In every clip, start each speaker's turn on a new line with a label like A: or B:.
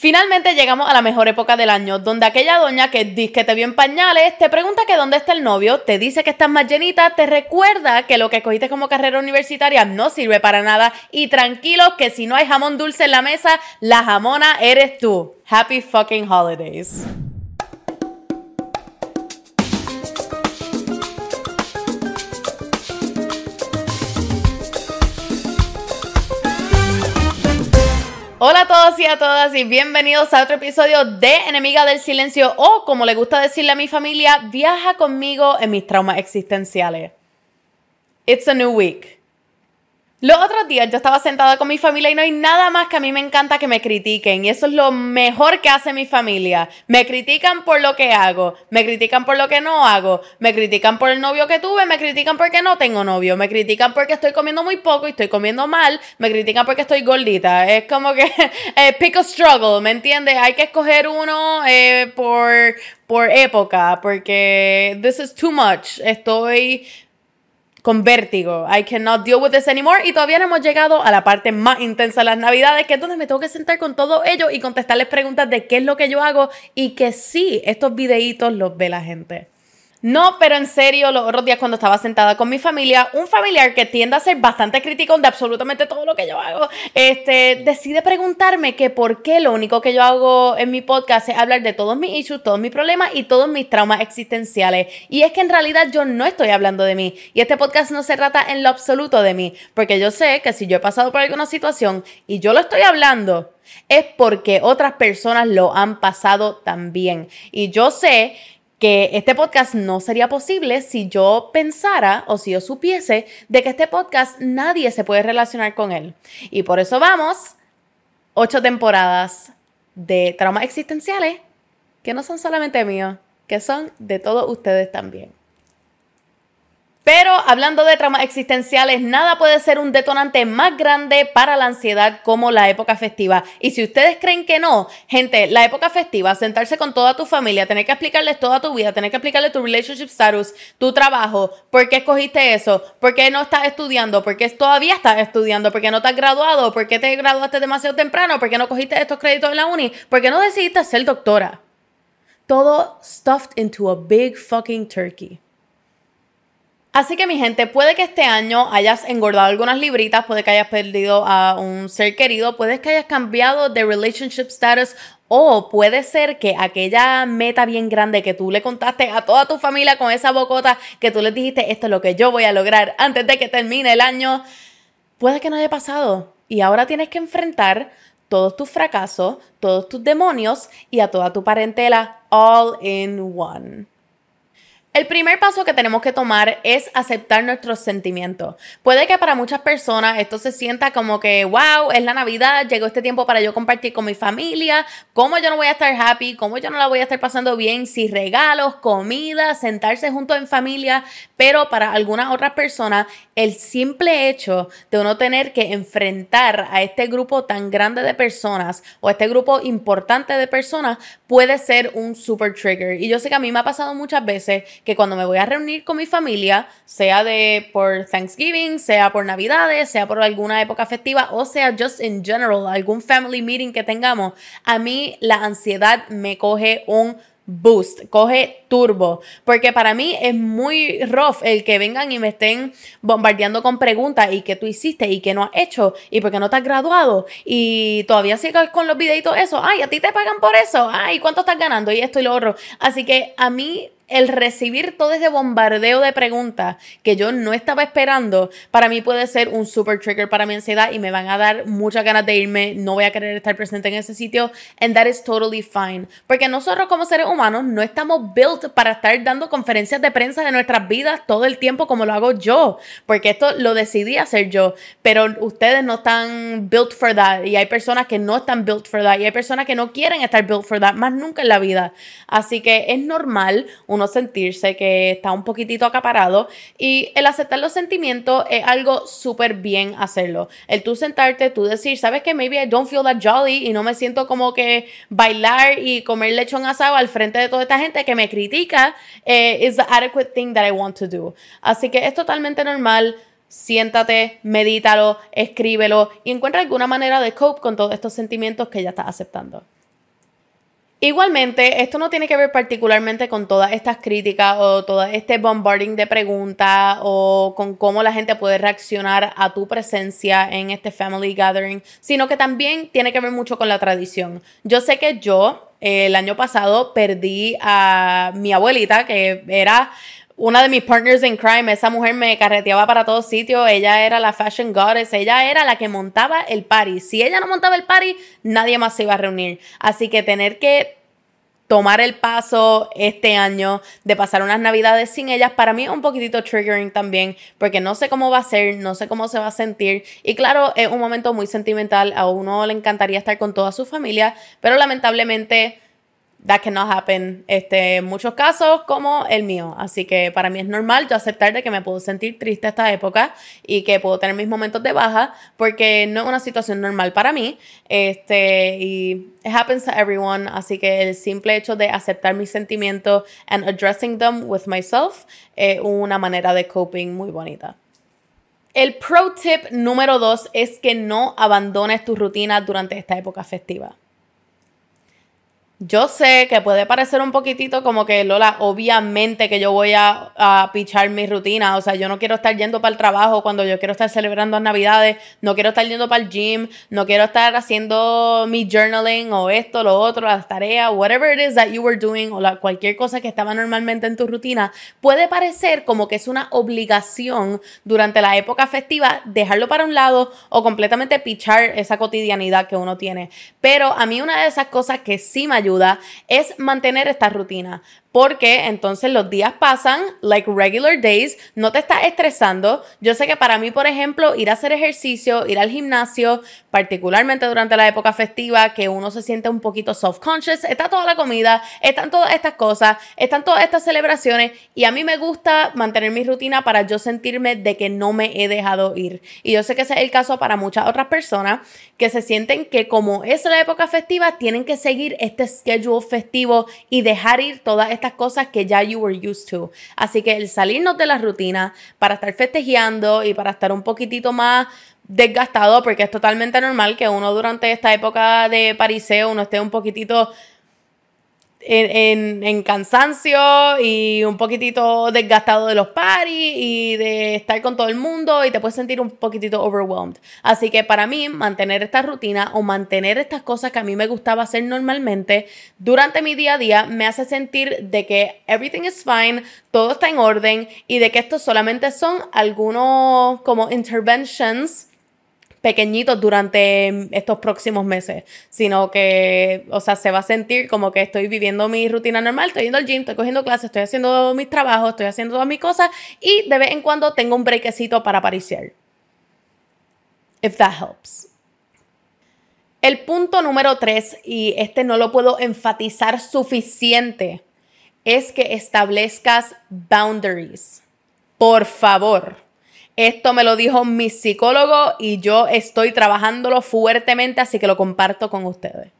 A: Finalmente llegamos a la mejor época del año, donde aquella doña que dice que te vio en pañales, te pregunta que dónde está el novio, te dice que estás más llenita, te recuerda que lo que cogiste como carrera universitaria no sirve para nada y tranquilos que si no hay jamón dulce en la mesa, la jamona eres tú. Happy fucking holidays. Hola a todos y a todas y bienvenidos a otro episodio de Enemiga del Silencio o como le gusta decirle a mi familia, viaja conmigo en mis traumas existenciales. It's a new week. Los otros días yo estaba sentada con mi familia y no hay nada más que a mí me encanta que me critiquen. Y eso es lo mejor que hace mi familia. Me critican por lo que hago, me critican por lo que no hago, me critican por el novio que tuve, me critican porque no tengo novio, me critican porque estoy comiendo muy poco y estoy comiendo mal, me critican porque estoy gordita. Es como que eh, pick a struggle, ¿me entiendes? Hay que escoger uno eh, por, por época porque this is too much. Estoy con vértigo. I cannot deal with this anymore. Y todavía no hemos llegado a la parte más intensa de las navidades, que es donde me tengo que sentar con todo ello y contestarles preguntas de qué es lo que yo hago y que sí, estos videitos los ve la gente. No, pero en serio, los otros días cuando estaba sentada con mi familia, un familiar que tiende a ser bastante crítico de absolutamente todo lo que yo hago, este, decide preguntarme que por qué lo único que yo hago en mi podcast es hablar de todos mis issues, todos mis problemas y todos mis traumas existenciales. Y es que en realidad yo no estoy hablando de mí. Y este podcast no se trata en lo absoluto de mí. Porque yo sé que si yo he pasado por alguna situación y yo lo estoy hablando, es porque otras personas lo han pasado también. Y yo sé que este podcast no sería posible si yo pensara o si yo supiese de que este podcast nadie se puede relacionar con él. Y por eso vamos, ocho temporadas de traumas existenciales que no son solamente míos, que son de todos ustedes también. Pero hablando de traumas existenciales, nada puede ser un detonante más grande para la ansiedad como la época festiva. Y si ustedes creen que no, gente, la época festiva, sentarse con toda tu familia, tener que explicarles toda tu vida, tener que explicarles tu relationship status, tu trabajo, por qué escogiste eso, por qué no estás estudiando, por qué todavía estás estudiando, por qué no te has graduado, por qué te graduaste demasiado temprano, por qué no cogiste estos créditos en la uni, por qué no decidiste ser doctora. Todo stuffed into a big fucking turkey. Así que mi gente, puede que este año hayas engordado algunas libritas, puede que hayas perdido a un ser querido, puede que hayas cambiado de relationship status o puede ser que aquella meta bien grande que tú le contaste a toda tu familia con esa bocota que tú les dijiste, esto es lo que yo voy a lograr antes de que termine el año, puede que no haya pasado. Y ahora tienes que enfrentar todos tus fracasos, todos tus demonios y a toda tu parentela all in one. El primer paso que tenemos que tomar es aceptar nuestros sentimientos. Puede que para muchas personas esto se sienta como que, wow, es la Navidad, llegó este tiempo para yo compartir con mi familia, cómo yo no voy a estar happy, cómo yo no la voy a estar pasando bien, si regalos, comida, sentarse juntos en familia, pero para algunas otras personas el simple hecho de uno tener que enfrentar a este grupo tan grande de personas o este grupo importante de personas puede ser un super trigger. Y yo sé que a mí me ha pasado muchas veces que cuando me voy a reunir con mi familia, sea de por Thanksgiving, sea por Navidades, sea por alguna época festiva o sea just in general, algún family meeting que tengamos, a mí la ansiedad me coge un boost, coge turbo, porque para mí es muy rough el que vengan y me estén bombardeando con preguntas y qué tú hiciste y qué no has hecho y por qué no te has graduado y todavía sigues con los videitos eso, ay, a ti te pagan por eso, ay, ¿cuánto estás ganando? Y esto y lo otro. Así que a mí el recibir todo ese bombardeo de preguntas que yo no estaba esperando, para mí puede ser un super trigger para mi ansiedad y me van a dar muchas ganas de irme, no voy a querer estar presente en ese sitio, and that is totally fine. Porque nosotros como seres humanos no estamos built para estar dando conferencias de prensa de nuestras vidas todo el tiempo como lo hago yo, porque esto lo decidí hacer yo, pero ustedes no están built for that y hay personas que no están built for that y hay personas que no quieren estar built for that más nunca en la vida. Así que es normal uno sentirse que está un poquitito acaparado y el aceptar los sentimientos es algo súper bien hacerlo. El tú sentarte, tú decir, sabes que maybe I don't feel that jolly y no me siento como que bailar y comer lechón asado al frente de toda esta gente que me critica eh, is the adequate thing that I want to do. Así que es totalmente normal. Siéntate, medítalo, escríbelo y encuentra alguna manera de cope con todos estos sentimientos que ya estás aceptando. Igualmente, esto no tiene que ver particularmente con todas estas críticas o todo este bombarding de preguntas o con cómo la gente puede reaccionar a tu presencia en este family gathering, sino que también tiene que ver mucho con la tradición. Yo sé que yo el año pasado perdí a mi abuelita, que era una de mis partners in crime, esa mujer me carreteaba para todos sitios, ella era la fashion goddess, ella era la que montaba el party. Si ella no montaba el party, nadie más se iba a reunir. Así que tener que tomar el paso este año de pasar unas navidades sin ellas, para mí es un poquitito triggering también, porque no sé cómo va a ser, no sé cómo se va a sentir. Y claro, es un momento muy sentimental, a uno le encantaría estar con toda su familia, pero lamentablemente that cannot happen este, en muchos casos como el mío. Así que para mí es normal yo aceptar de que me puedo sentir triste esta época y que puedo tener mis momentos de baja porque no es una situación normal para mí. Este, y it happens to everyone. Así que el simple hecho de aceptar mis sentimientos and addressing them with myself es una manera de coping muy bonita. El pro tip número dos es que no abandones tu rutina durante esta época festiva. Yo sé que puede parecer un poquitito como que Lola, obviamente que yo voy a, a, pichar mi rutina. O sea, yo no quiero estar yendo para el trabajo cuando yo quiero estar celebrando Navidades, no quiero estar yendo para el gym, no quiero estar haciendo mi journaling o esto, lo otro, las tareas, whatever it is that you were doing o la, cualquier cosa que estaba normalmente en tu rutina. Puede parecer como que es una obligación durante la época festiva dejarlo para un lado o completamente pichar esa cotidianidad que uno tiene. Pero a mí una de esas cosas que sí me ayuda es mantener esta rutina. Porque entonces los días pasan, like regular days, no te estás estresando. Yo sé que para mí, por ejemplo, ir a hacer ejercicio, ir al gimnasio, particularmente durante la época festiva, que uno se siente un poquito self-conscious, está toda la comida, están todas estas cosas, están todas estas celebraciones y a mí me gusta mantener mi rutina para yo sentirme de que no me he dejado ir. Y yo sé que ese es el caso para muchas otras personas que se sienten que como es la época festiva, tienen que seguir este schedule festivo y dejar ir todas estas cosas que ya you were used to. Así que el salirnos de la rutina para estar festejeando y para estar un poquitito más desgastado, porque es totalmente normal que uno durante esta época de pariseo uno esté un poquitito en, en, cansancio y un poquitito desgastado de los paris y de estar con todo el mundo y te puedes sentir un poquitito overwhelmed. Así que para mí mantener esta rutina o mantener estas cosas que a mí me gustaba hacer normalmente durante mi día a día me hace sentir de que everything is fine, todo está en orden y de que estos solamente son algunos como interventions pequeñitos durante estos próximos meses, sino que, o sea, se va a sentir como que estoy viviendo mi rutina normal, estoy yendo al gym, estoy cogiendo clases, estoy haciendo mis trabajos, estoy haciendo todas mis cosas y de vez en cuando tengo un brequecito para aparecer. If that helps. El punto número tres, y este no lo puedo enfatizar suficiente, es que establezcas boundaries. Por favor esto me lo dijo mi psicólogo y yo estoy trabajándolo fuertemente, así que lo comparto con ustedes.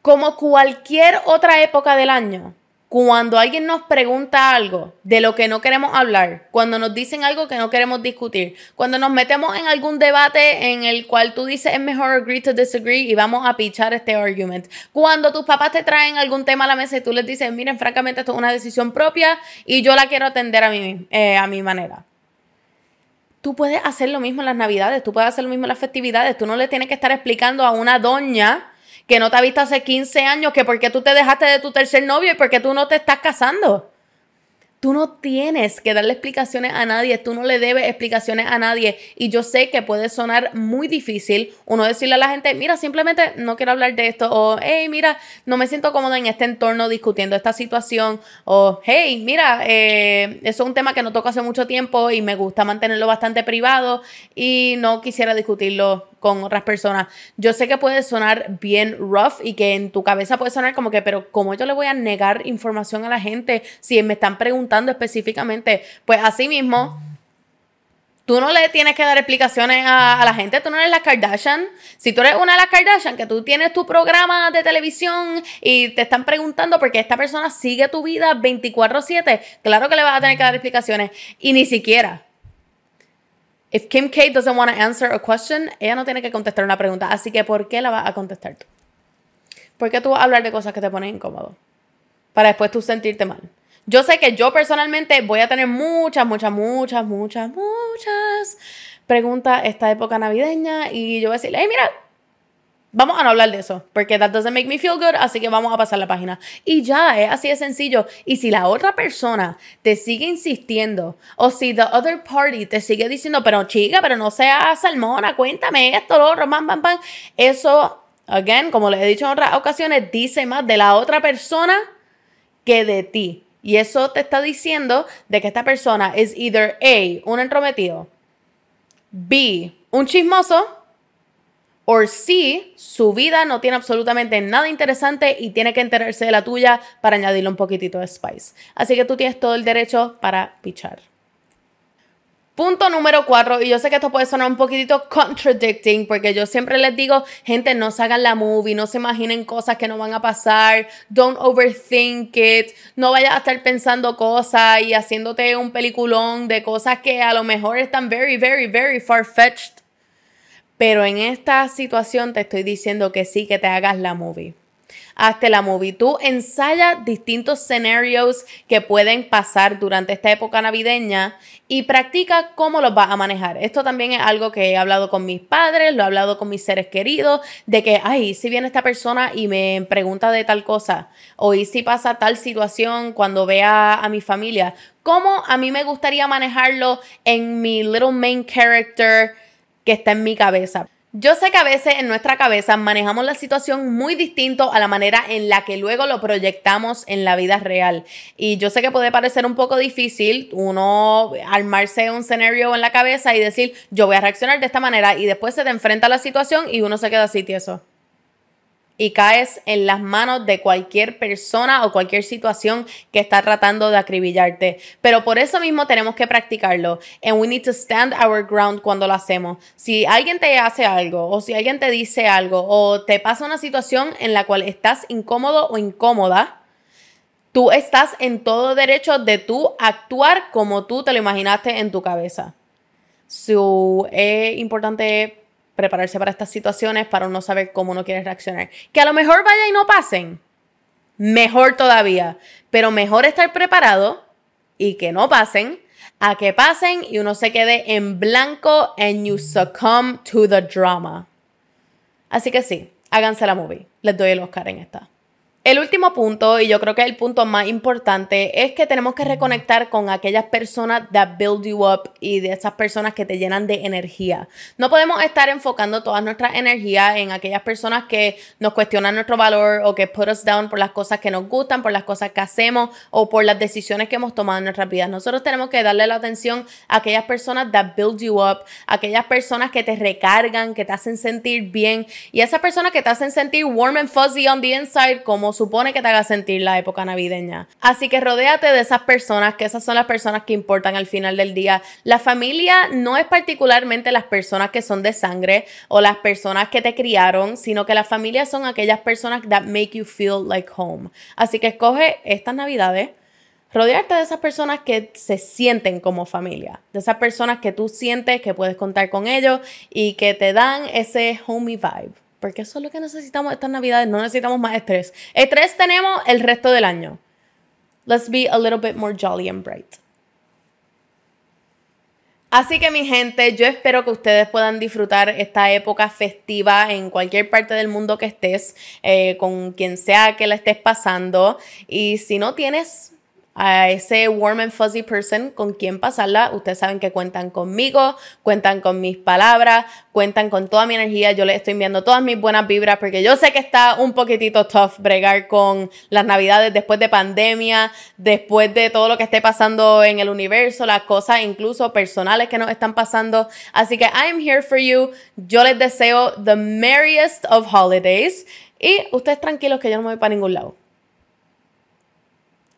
A: Como cualquier otra época del año, cuando alguien nos pregunta algo de lo que no queremos hablar, cuando nos dicen algo que no queremos discutir, cuando nos metemos en algún debate en el cual tú dices es mejor agree to disagree y vamos a pichar este argument, cuando tus papás te traen algún tema a la mesa y tú les dices, miren, francamente esto es una decisión propia y yo la quiero atender a mi, eh, a mi manera. Tú puedes hacer lo mismo en las navidades, tú puedes hacer lo mismo en las festividades, tú no le tienes que estar explicando a una doña que no te ha visto hace 15 años, que porque tú te dejaste de tu tercer novio y porque tú no te estás casando. Tú no tienes que darle explicaciones a nadie, tú no le debes explicaciones a nadie. Y yo sé que puede sonar muy difícil uno decirle a la gente, mira, simplemente no quiero hablar de esto, o hey, mira, no me siento cómoda en este entorno discutiendo esta situación, o hey, mira, eh, eso es un tema que no toco hace mucho tiempo y me gusta mantenerlo bastante privado y no quisiera discutirlo con otras personas. Yo sé que puede sonar bien rough y que en tu cabeza puede sonar como que, pero ¿cómo yo le voy a negar información a la gente si me están preguntando específicamente? Pues así mismo. Tú no le tienes que dar explicaciones a, la gente, tú no eres la Kardashian. Si tú eres una de las Kardashian, que tú tienes tu programa de televisión y te están preguntando porque esta persona sigue tu vida 24/7, claro que le vas a tener que dar explicaciones. Y ni siquiera, If Kim K doesn't want to answer a question, ella no tiene que contestar una pregunta. Así que, ¿por qué la vas a contestar tú? ¿Por qué tú vas a hablar de cosas que te ponen incómodo? Para después tú sentirte mal. Yo sé que yo personalmente voy a tener muchas, muchas, muchas, muchas, muchas preguntas esta época navideña y yo voy a decirle, hey, mira, Vamos a no hablar de eso, porque that doesn't make me feel good, así que vamos a pasar la página. Y ya, es así de sencillo. Y si la otra persona te sigue insistiendo, o si the other party te sigue diciendo, pero chica, pero no seas salmona, cuéntame esto, lo otro, pam, pam, eso, again, como les he dicho en otras ocasiones, dice más de la otra persona que de ti. Y eso te está diciendo de que esta persona es either A, un entrometido, B, un chismoso, o C, su vida no tiene absolutamente nada interesante y tiene que enterarse de la tuya para añadirle un poquitito de spice. Así que tú tienes todo el derecho para pichar. Punto número cuatro, y yo sé que esto puede sonar un poquitito contradicting, porque yo siempre les digo, gente, no se hagan la movie, no se imaginen cosas que no van a pasar, don't overthink it, no vayas a estar pensando cosas y haciéndote un peliculón de cosas que a lo mejor están very, very, very far-fetched pero en esta situación te estoy diciendo que sí, que te hagas la movie. Hazte la movie. Tú ensaya distintos escenarios que pueden pasar durante esta época navideña y practica cómo los vas a manejar. Esto también es algo que he hablado con mis padres, lo he hablado con mis seres queridos, de que, ay, si viene esta persona y me pregunta de tal cosa, o si pasa tal situación cuando vea a mi familia, ¿cómo a mí me gustaría manejarlo en mi little main character? Que está en mi cabeza. Yo sé que a veces en nuestra cabeza manejamos la situación muy distinto a la manera en la que luego lo proyectamos en la vida real. Y yo sé que puede parecer un poco difícil uno armarse un escenario en la cabeza y decir, yo voy a reaccionar de esta manera y después se te enfrenta a la situación y uno se queda así tieso y caes en las manos de cualquier persona o cualquier situación que está tratando de acribillarte. Pero por eso mismo tenemos que practicarlo. And we need to stand our ground cuando lo hacemos. Si alguien te hace algo o si alguien te dice algo o te pasa una situación en la cual estás incómodo o incómoda, tú estás en todo derecho de tú actuar como tú te lo imaginaste en tu cabeza. So, es importante prepararse para estas situaciones para no saber cómo uno quiere reaccionar. Que a lo mejor vaya y no pasen. Mejor todavía. Pero mejor estar preparado y que no pasen a que pasen y uno se quede en blanco and you succumb to the drama. Así que sí, háganse la movie. Les doy el Oscar en esta. El último punto, y yo creo que el punto más importante, es que tenemos que reconectar con aquellas personas that build you up y de esas personas que te llenan de energía. No podemos estar enfocando toda nuestra energía en aquellas personas que nos cuestionan nuestro valor o que put us down por las cosas que nos gustan, por las cosas que hacemos o por las decisiones que hemos tomado en nuestras vidas. Nosotros tenemos que darle la atención a aquellas personas that build you up, aquellas personas que te recargan, que te hacen sentir bien y esas personas que te hacen sentir warm and fuzzy on the inside como supone que te haga sentir la época navideña. Así que rodéate de esas personas, que esas son las personas que importan al final del día. La familia no es particularmente las personas que son de sangre o las personas que te criaron, sino que la familia son aquellas personas that make you feel like home. Así que escoge estas navidades rodearte de esas personas que se sienten como familia, de esas personas que tú sientes que puedes contar con ellos y que te dan ese homey vibe porque eso es lo que necesitamos estas navidades, no necesitamos más estrés. Estrés tenemos el resto del año. Let's be a little bit more jolly and bright. Así que mi gente, yo espero que ustedes puedan disfrutar esta época festiva en cualquier parte del mundo que estés, eh, con quien sea que la estés pasando. Y si no tienes a ese warm and fuzzy person con quien pasarla. Ustedes saben que cuentan conmigo, cuentan con mis palabras, cuentan con toda mi energía. Yo les estoy enviando todas mis buenas vibras porque yo sé que está un poquitito tough bregar con las navidades después de pandemia, después de todo lo que esté pasando en el universo, las cosas incluso personales que nos están pasando. Así que I'm here for you. Yo les deseo the merriest of holidays y ustedes tranquilos que yo no me voy para ningún lado.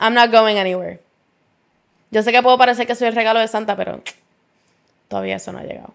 A: I'm not going anywhere. Yo sé que puedo parecer que soy el regalo de Santa, pero todavía eso no ha llegado.